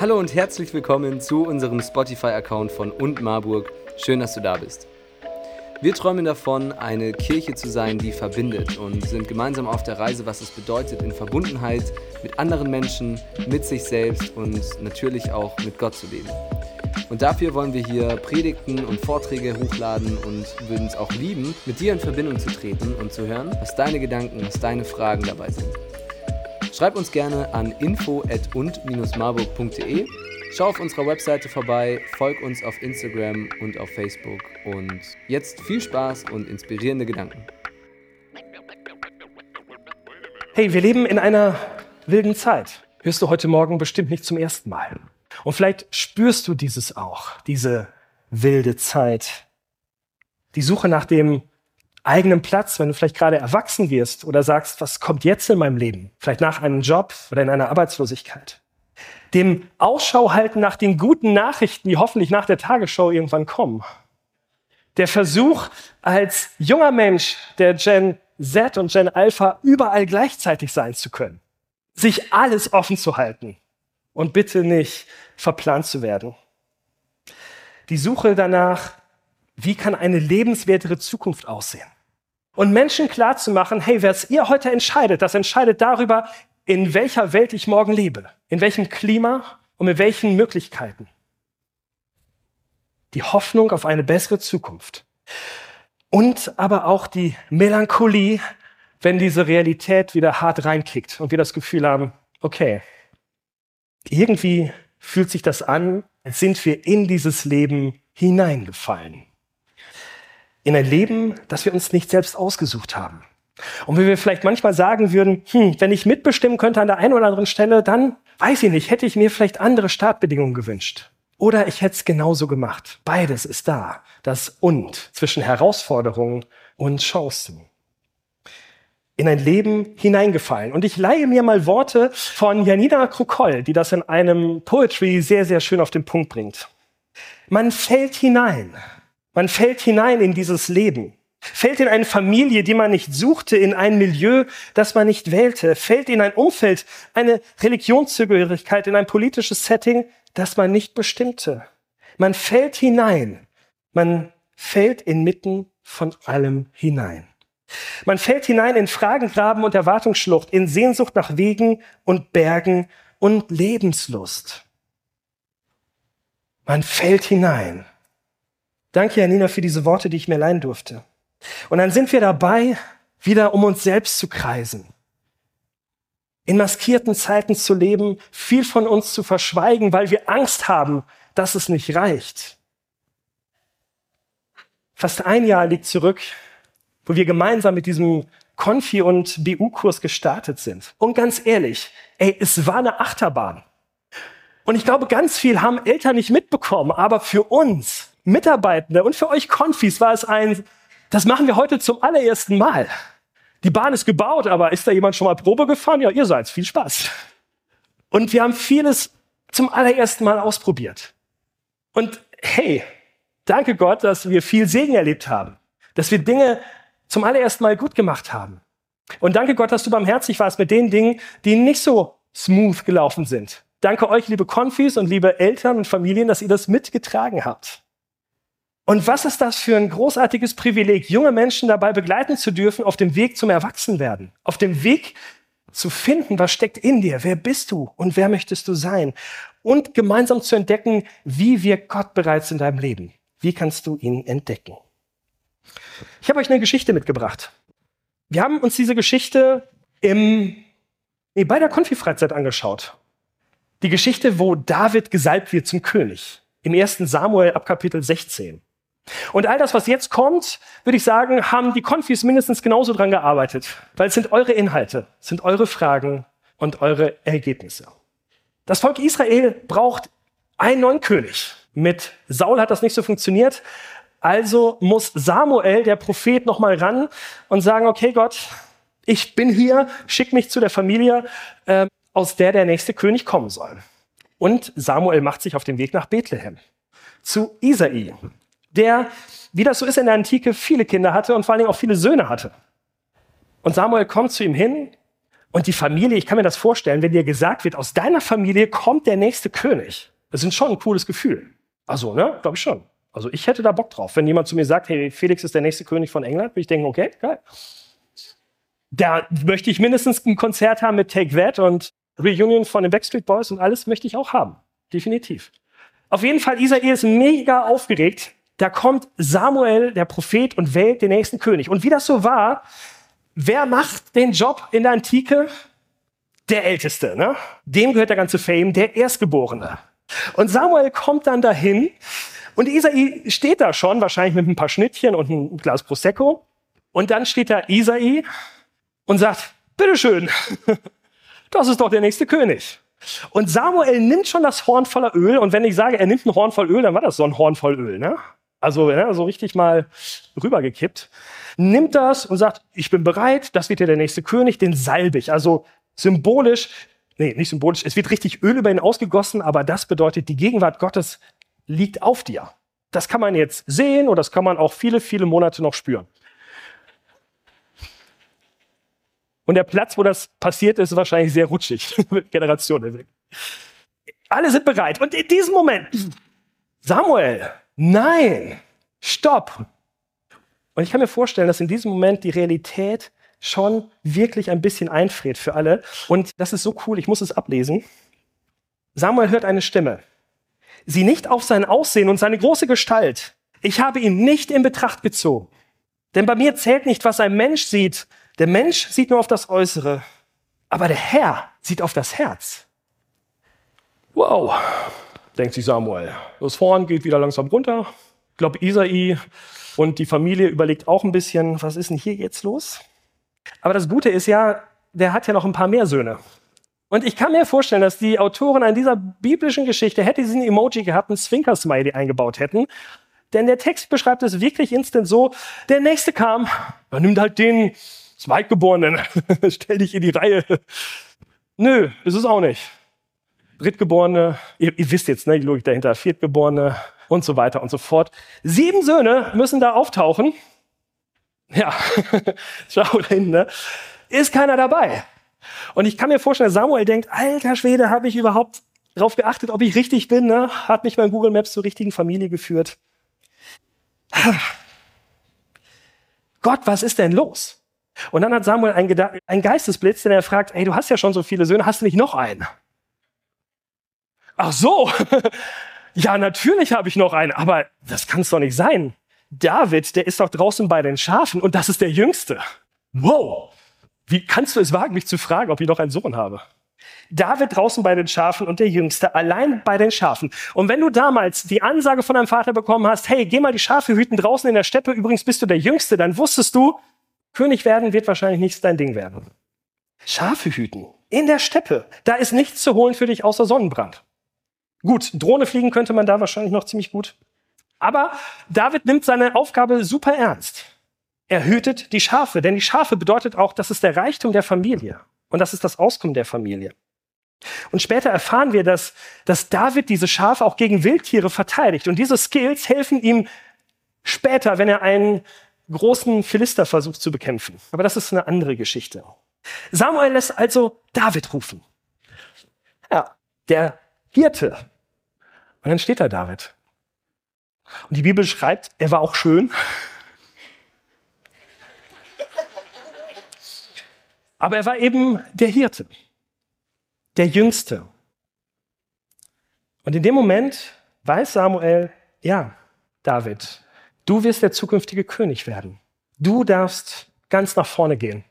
Hallo und herzlich willkommen zu unserem Spotify-Account von Und Marburg. Schön, dass du da bist. Wir träumen davon, eine Kirche zu sein, die verbindet und sind gemeinsam auf der Reise, was es bedeutet, in Verbundenheit mit anderen Menschen, mit sich selbst und natürlich auch mit Gott zu leben. Und dafür wollen wir hier Predigten und Vorträge hochladen und würden es auch lieben, mit dir in Verbindung zu treten und zu hören, was deine Gedanken, was deine Fragen dabei sind. Schreib uns gerne an info@und-marburg.de Schau auf unserer Webseite vorbei, folg uns auf Instagram und auf Facebook und jetzt viel Spaß und inspirierende Gedanken. Hey, wir leben in einer wilden Zeit. Hörst du heute Morgen bestimmt nicht zum ersten Mal. Und vielleicht spürst du dieses auch, diese wilde Zeit. Die Suche nach dem eigenen Platz, wenn du vielleicht gerade erwachsen wirst oder sagst, was kommt jetzt in meinem Leben? Vielleicht nach einem Job oder in einer Arbeitslosigkeit dem Ausschau halten nach den guten Nachrichten, die hoffentlich nach der Tagesschau irgendwann kommen. Der Versuch, als junger Mensch der Gen Z und Gen Alpha überall gleichzeitig sein zu können. Sich alles offen zu halten und bitte nicht verplant zu werden. Die Suche danach, wie kann eine lebenswertere Zukunft aussehen? Und Menschen klarzumachen, hey, was ihr heute entscheidet, das entscheidet darüber, in welcher Welt ich morgen lebe, in welchem Klima und mit welchen Möglichkeiten. Die Hoffnung auf eine bessere Zukunft. Und aber auch die Melancholie, wenn diese Realität wieder hart reinkickt und wir das Gefühl haben, okay, irgendwie fühlt sich das an, als sind wir in dieses Leben hineingefallen. In ein Leben, das wir uns nicht selbst ausgesucht haben. Und wenn wir vielleicht manchmal sagen würden, hm, wenn ich mitbestimmen könnte an der einen oder anderen Stelle, dann weiß ich nicht, hätte ich mir vielleicht andere Startbedingungen gewünscht. Oder ich hätte es genauso gemacht. Beides ist da. Das und zwischen Herausforderungen und Chancen. In ein Leben hineingefallen. Und ich leihe mir mal Worte von Janina Krukol, die das in einem Poetry sehr, sehr schön auf den Punkt bringt. Man fällt hinein. Man fällt hinein in dieses Leben fällt in eine Familie, die man nicht suchte, in ein Milieu, das man nicht wählte, fällt in ein Umfeld, eine Religionszugehörigkeit, in ein politisches Setting, das man nicht bestimmte. Man fällt hinein. Man fällt inmitten von allem hinein. Man fällt hinein in Fragengraben und Erwartungsschlucht, in Sehnsucht nach Wegen und Bergen und Lebenslust. Man fällt hinein. Danke, Janina, für diese Worte, die ich mir leihen durfte. Und dann sind wir dabei, wieder um uns selbst zu kreisen. In maskierten Zeiten zu leben, viel von uns zu verschweigen, weil wir Angst haben, dass es nicht reicht. Fast ein Jahr liegt zurück, wo wir gemeinsam mit diesem Konfi- und BU-Kurs gestartet sind. Und ganz ehrlich, ey, es war eine Achterbahn. Und ich glaube, ganz viel haben Eltern nicht mitbekommen, aber für uns Mitarbeitende und für euch Konfis war es ein das machen wir heute zum allerersten Mal. Die Bahn ist gebaut, aber ist da jemand schon mal Probe gefahren? Ja, ihr seid. Viel Spaß. Und wir haben vieles zum allerersten Mal ausprobiert. Und hey, danke Gott, dass wir viel Segen erlebt haben, dass wir Dinge zum allerersten Mal gut gemacht haben. Und danke Gott, dass du barmherzig warst mit den Dingen, die nicht so smooth gelaufen sind. Danke euch, liebe Konfis und liebe Eltern und Familien, dass ihr das mitgetragen habt. Und was ist das für ein großartiges Privileg, junge Menschen dabei begleiten zu dürfen auf dem Weg zum Erwachsenwerden, auf dem Weg zu finden, was steckt in dir, wer bist du und wer möchtest du sein und gemeinsam zu entdecken, wie wirkt Gott bereits in deinem Leben. Wie kannst du ihn entdecken? Ich habe euch eine Geschichte mitgebracht. Wir haben uns diese Geschichte im, nee, bei der Konfi-Freizeit angeschaut. Die Geschichte, wo David gesalbt wird zum König. Im ersten Samuel ab Kapitel 16. Und all das, was jetzt kommt, würde ich sagen, haben die Konfis mindestens genauso dran gearbeitet, weil es sind eure Inhalte, sind eure Fragen und eure Ergebnisse. Das Volk Israel braucht einen neuen König. Mit Saul hat das nicht so funktioniert. Also muss Samuel, der Prophet, nochmal ran und sagen, okay Gott, ich bin hier, schick mich zu der Familie, äh, aus der der nächste König kommen soll. Und Samuel macht sich auf den Weg nach Bethlehem, zu Isai, der, wie das so ist in der Antike, viele Kinder hatte und vor allen Dingen auch viele Söhne hatte. Und Samuel kommt zu ihm hin Und die Familie, ich kann mir das vorstellen, wenn dir gesagt wird, aus deiner Familie kommt der nächste König. Das ist schon ein cooles Gefühl. Also, ne, glaube ich schon. Also ich hätte da Bock drauf. Wenn jemand zu mir sagt, hey, Felix ist der nächste König von England, würde ich denken, okay, geil. Da möchte ich mindestens ein Konzert haben mit Take That und Reunion von den Backstreet Boys und alles möchte ich auch haben. Definitiv. Auf jeden Fall, Isaia ist mega aufgeregt. Da kommt Samuel, der Prophet, und wählt den nächsten König. Und wie das so war, wer macht den Job in der Antike? Der Älteste, ne? Dem gehört der ganze Fame, der Erstgeborene. Und Samuel kommt dann dahin und Isai steht da schon, wahrscheinlich mit ein paar Schnittchen und ein Glas Prosecco. Und dann steht da Isai und sagt, bitteschön, das ist doch der nächste König. Und Samuel nimmt schon das Horn voller Öl. Und wenn ich sage, er nimmt ein Horn voll Öl, dann war das so ein Horn voll Öl. Ne? Also ne, so richtig mal rübergekippt. Nimmt das und sagt, ich bin bereit, das wird ja der nächste König, den salbe ich. Also symbolisch nee, nicht symbolisch, es wird richtig Öl über ihn ausgegossen, aber das bedeutet, die Gegenwart Gottes liegt auf dir. Das kann man jetzt sehen und das kann man auch viele, viele Monate noch spüren. Und der Platz, wo das passiert ist, ist wahrscheinlich sehr rutschig. Generationen Alle sind bereit. Und in diesem Moment, Samuel, nein, stopp. Und ich kann mir vorstellen, dass in diesem Moment die Realität schon wirklich ein bisschen einfriert für alle. Und das ist so cool, ich muss es ablesen. Samuel hört eine Stimme. Sieh nicht auf sein Aussehen und seine große Gestalt. Ich habe ihn nicht in Betracht gezogen. Denn bei mir zählt nicht, was ein Mensch sieht. Der Mensch sieht nur auf das Äußere. Aber der Herr sieht auf das Herz. Wow, denkt sich Samuel. Das Vorn geht wieder langsam runter. Ich glaube, Isai und die Familie überlegt auch ein bisschen, was ist denn hier jetzt los? Aber das Gute ist ja, der hat ja noch ein paar mehr Söhne. Und ich kann mir vorstellen, dass die Autoren an dieser biblischen Geschichte hätte sie ein Emoji gehabt, ein Zwinker-Smiley eingebaut hätten. Denn der Text beschreibt es wirklich instant so, der Nächste kam, er nimmt halt den Zweitgeborenen, stell dich in die Reihe. Nö, ist es auch nicht. Drittgeborene, ihr, ihr wisst jetzt, ne, die Logik dahinter, Viertgeborene und so weiter und so fort. Sieben Söhne müssen da auftauchen ja, schau da hinten, ne? Ist keiner dabei. Und ich kann mir vorstellen, Samuel denkt, alter Schwede, habe ich überhaupt darauf geachtet, ob ich richtig bin? Ne? Hat mich mein Google Maps zur richtigen Familie geführt. Gott, was ist denn los? Und dann hat Samuel einen, einen Geistesblitz, denn er fragt, ey, du hast ja schon so viele Söhne, hast du nicht noch einen? Ach so, ja, natürlich habe ich noch einen, aber das kann es doch nicht sein. David, der ist doch draußen bei den Schafen und das ist der Jüngste. Wow! Wie kannst du es wagen, mich zu fragen, ob ich noch einen Sohn habe? David draußen bei den Schafen und der Jüngste allein bei den Schafen. Und wenn du damals die Ansage von deinem Vater bekommen hast, hey, geh mal die Schafe hüten draußen in der Steppe, übrigens bist du der Jüngste, dann wusstest du, König werden wird wahrscheinlich nicht dein Ding werden. Schafe hüten in der Steppe, da ist nichts zu holen für dich außer Sonnenbrand. Gut, Drohne fliegen könnte man da wahrscheinlich noch ziemlich gut. Aber David nimmt seine Aufgabe super ernst. Er hütet die Schafe, denn die Schafe bedeutet auch, das ist der Reichtum der Familie und das ist das Auskommen der Familie. Und später erfahren wir, dass, dass David diese Schafe auch gegen Wildtiere verteidigt. Und diese Skills helfen ihm später, wenn er einen großen Philister versucht zu bekämpfen. Aber das ist eine andere Geschichte. Samuel lässt also David rufen. Ja, der Hirte. Und dann steht da David. Und die Bibel schreibt, er war auch schön. Aber er war eben der Hirte, der Jüngste. Und in dem Moment weiß Samuel, ja, David, du wirst der zukünftige König werden. Du darfst ganz nach vorne gehen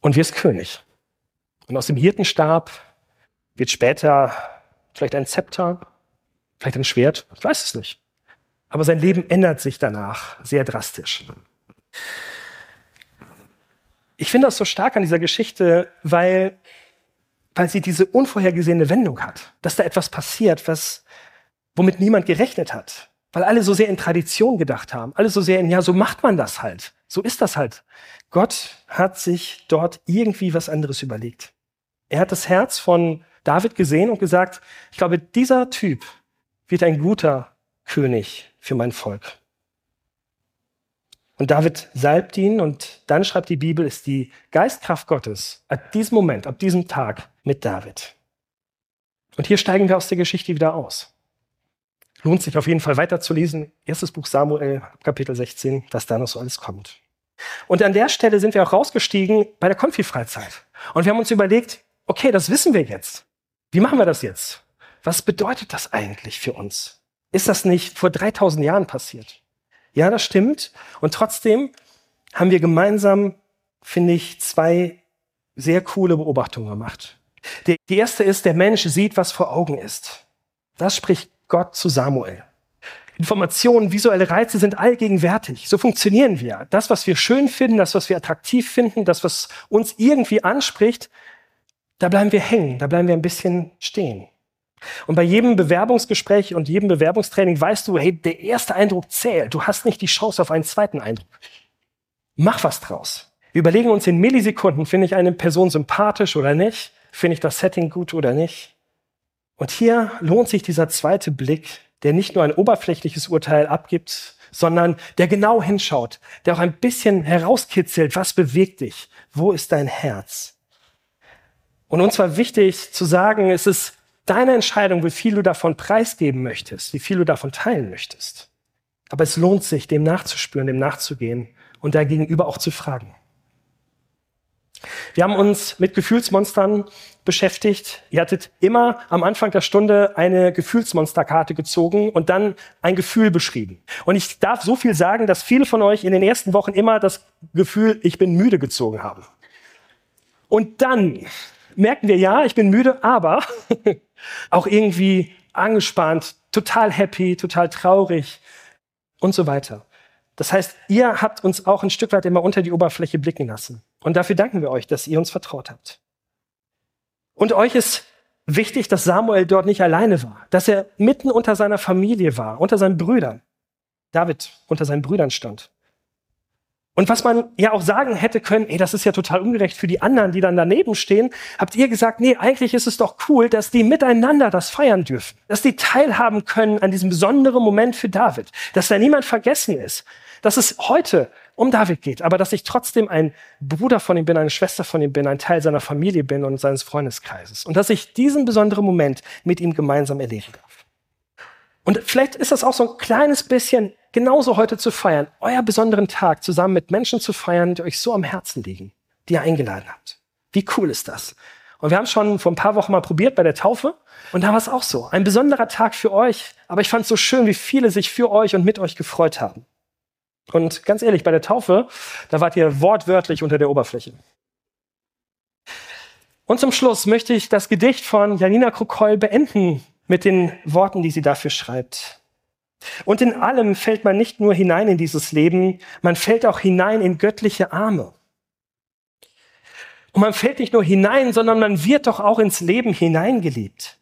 und wirst König. Und aus dem Hirtenstab wird später vielleicht ein Zepter Vielleicht ein Schwert, ich weiß es nicht. Aber sein Leben ändert sich danach sehr drastisch. Ich finde das so stark an dieser Geschichte, weil, weil sie diese unvorhergesehene Wendung hat. Dass da etwas passiert, was, womit niemand gerechnet hat. Weil alle so sehr in Tradition gedacht haben. Alle so sehr in, ja, so macht man das halt. So ist das halt. Gott hat sich dort irgendwie was anderes überlegt. Er hat das Herz von David gesehen und gesagt, ich glaube, dieser Typ, wird ein guter König für mein Volk. Und David salbt ihn und dann schreibt die Bibel, ist die Geistkraft Gottes ab diesem Moment, ab diesem Tag mit David. Und hier steigen wir aus der Geschichte wieder aus. Lohnt sich auf jeden Fall weiterzulesen. Erstes Buch Samuel, Kapitel 16, dass da noch so alles kommt. Und an der Stelle sind wir auch rausgestiegen bei der Konfi-Freizeit. Und wir haben uns überlegt, okay, das wissen wir jetzt. Wie machen wir das jetzt? Was bedeutet das eigentlich für uns? Ist das nicht vor 3000 Jahren passiert? Ja, das stimmt. Und trotzdem haben wir gemeinsam, finde ich, zwei sehr coole Beobachtungen gemacht. Die erste ist, der Mensch sieht, was vor Augen ist. Das spricht Gott zu Samuel. Informationen, visuelle Reize sind allgegenwärtig. So funktionieren wir. Das, was wir schön finden, das, was wir attraktiv finden, das, was uns irgendwie anspricht, da bleiben wir hängen, da bleiben wir ein bisschen stehen. Und bei jedem Bewerbungsgespräch und jedem Bewerbungstraining weißt du, hey, der erste Eindruck zählt. Du hast nicht die Chance auf einen zweiten Eindruck. Mach was draus. Wir überlegen uns in Millisekunden, finde ich eine Person sympathisch oder nicht? Finde ich das Setting gut oder nicht? Und hier lohnt sich dieser zweite Blick, der nicht nur ein oberflächliches Urteil abgibt, sondern der genau hinschaut, der auch ein bisschen herauskitzelt, was bewegt dich? Wo ist dein Herz? Und uns war wichtig zu sagen, es ist deine Entscheidung, wie viel du davon preisgeben möchtest, wie viel du davon teilen möchtest. Aber es lohnt sich, dem nachzuspüren, dem nachzugehen und dagegenüber auch zu fragen. Wir haben uns mit Gefühlsmonstern beschäftigt. Ihr hattet immer am Anfang der Stunde eine Gefühlsmonsterkarte gezogen und dann ein Gefühl beschrieben. Und ich darf so viel sagen, dass viele von euch in den ersten Wochen immer das Gefühl, ich bin müde gezogen haben. Und dann merken wir, ja, ich bin müde, aber auch irgendwie angespannt, total happy, total traurig und so weiter. Das heißt, ihr habt uns auch ein Stück weit immer unter die Oberfläche blicken lassen. Und dafür danken wir euch, dass ihr uns vertraut habt. Und euch ist wichtig, dass Samuel dort nicht alleine war, dass er mitten unter seiner Familie war, unter seinen Brüdern. David unter seinen Brüdern stand. Und was man ja auch sagen hätte können, ey, das ist ja total ungerecht für die anderen, die dann daneben stehen, habt ihr gesagt, nee, eigentlich ist es doch cool, dass die miteinander das feiern dürfen, dass die teilhaben können an diesem besonderen Moment für David, dass da niemand vergessen ist, dass es heute um David geht, aber dass ich trotzdem ein Bruder von ihm bin, eine Schwester von ihm bin, ein Teil seiner Familie bin und seines Freundeskreises und dass ich diesen besonderen Moment mit ihm gemeinsam erleben darf. Und vielleicht ist das auch so ein kleines bisschen genauso heute zu feiern, euer besonderen Tag zusammen mit Menschen zu feiern, die euch so am Herzen liegen, die ihr eingeladen habt. Wie cool ist das? Und wir haben schon vor ein paar Wochen mal probiert bei der Taufe und da war es auch so. Ein besonderer Tag für euch, aber ich fand es so schön, wie viele sich für euch und mit euch gefreut haben. Und ganz ehrlich, bei der Taufe, da wart ihr wortwörtlich unter der Oberfläche. Und zum Schluss möchte ich das Gedicht von Janina Krokoll beenden mit den Worten, die sie dafür schreibt. Und in allem fällt man nicht nur hinein in dieses Leben, man fällt auch hinein in göttliche Arme. Und man fällt nicht nur hinein, sondern man wird doch auch ins Leben hineingeliebt.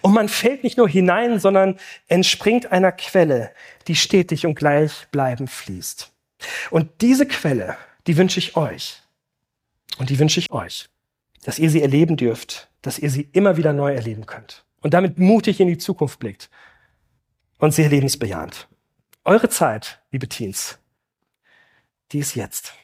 Und man fällt nicht nur hinein, sondern entspringt einer Quelle, die stetig und gleichbleibend fließt. Und diese Quelle, die wünsche ich euch. Und die wünsche ich euch, dass ihr sie erleben dürft, dass ihr sie immer wieder neu erleben könnt. Und damit mutig in die Zukunft blickt und sehr lebensbejahend. Eure Zeit, liebe Teens, die ist jetzt.